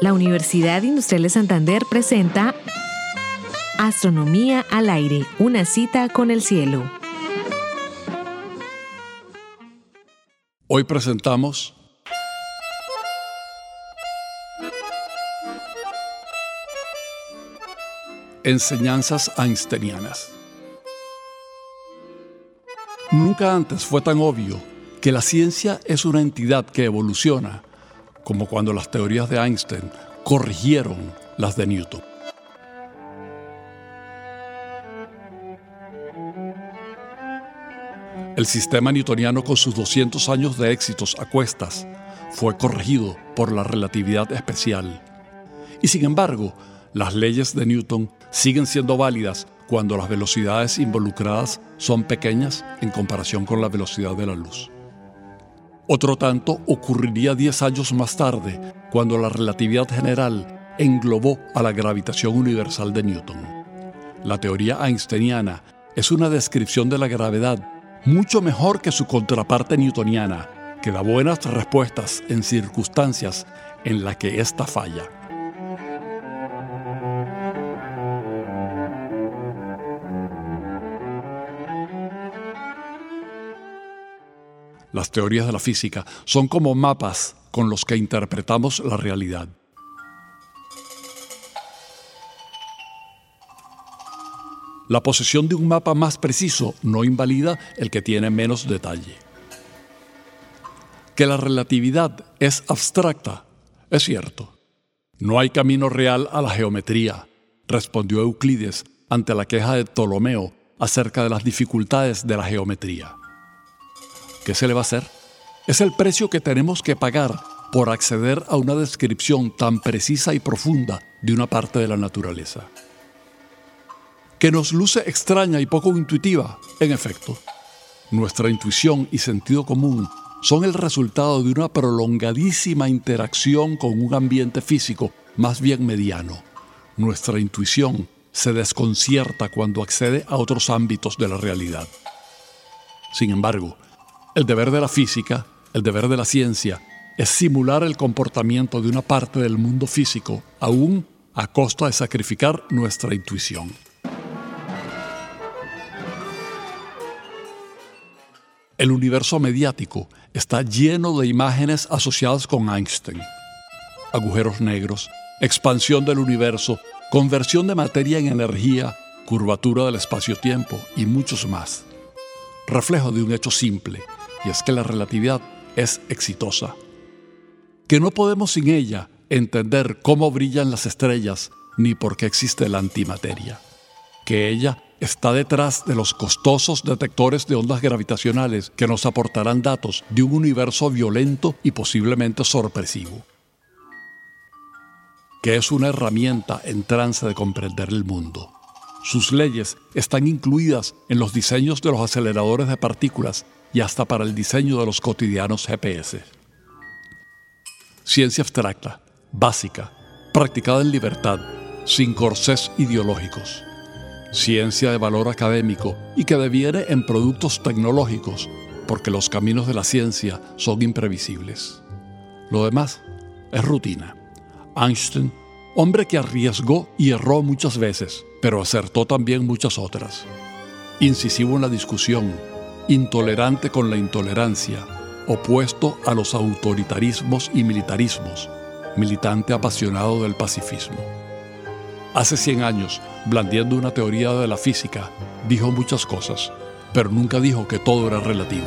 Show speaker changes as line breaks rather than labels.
La Universidad Industrial de Santander presenta Astronomía al aire, una cita con el cielo.
Hoy presentamos Enseñanzas Einsteinianas. Nunca antes fue tan obvio que la ciencia es una entidad que evoluciona, como cuando las teorías de Einstein corrigieron las de Newton. El sistema newtoniano con sus 200 años de éxitos a cuestas fue corregido por la relatividad especial. Y sin embargo, las leyes de Newton siguen siendo válidas cuando las velocidades involucradas son pequeñas en comparación con la velocidad de la luz. Otro tanto ocurriría 10 años más tarde, cuando la relatividad general englobó a la gravitación universal de Newton. La teoría einsteiniana es una descripción de la gravedad mucho mejor que su contraparte newtoniana, que da buenas respuestas en circunstancias en las que ésta falla. Las teorías de la física son como mapas con los que interpretamos la realidad. La posesión de un mapa más preciso no invalida el que tiene menos detalle. Que la relatividad es abstracta, es cierto. No hay camino real a la geometría, respondió Euclides ante la queja de Ptolomeo acerca de las dificultades de la geometría. ¿Qué se le va a hacer? Es el precio que tenemos que pagar por acceder a una descripción tan precisa y profunda de una parte de la naturaleza. Que nos luce extraña y poco intuitiva, en efecto. Nuestra intuición y sentido común son el resultado de una prolongadísima interacción con un ambiente físico más bien mediano. Nuestra intuición se desconcierta cuando accede a otros ámbitos de la realidad. Sin embargo, el deber de la física, el deber de la ciencia, es simular el comportamiento de una parte del mundo físico, aún a costa de sacrificar nuestra intuición. El universo mediático está lleno de imágenes asociadas con Einstein. Agujeros negros, expansión del universo, conversión de materia en energía, curvatura del espacio-tiempo y muchos más. Reflejo de un hecho simple, y es que la relatividad es exitosa. Que no podemos sin ella entender cómo brillan las estrellas ni por qué existe la antimateria. Que ella está detrás de los costosos detectores de ondas gravitacionales que nos aportarán datos de un universo violento y posiblemente sorpresivo. Que es una herramienta en trance de comprender el mundo. Sus leyes están incluidas en los diseños de los aceleradores de partículas y hasta para el diseño de los cotidianos GPS. Ciencia abstracta, básica, practicada en libertad, sin corsés ideológicos. Ciencia de valor académico y que deviene en productos tecnológicos, porque los caminos de la ciencia son imprevisibles. Lo demás es rutina. Einstein, hombre que arriesgó y erró muchas veces, pero acertó también muchas otras. Incisivo en la discusión, intolerante con la intolerancia, opuesto a los autoritarismos y militarismos, militante apasionado del pacifismo. Hace 100 años, blandiendo una teoría de la física, dijo muchas cosas, pero nunca dijo que todo era relativo.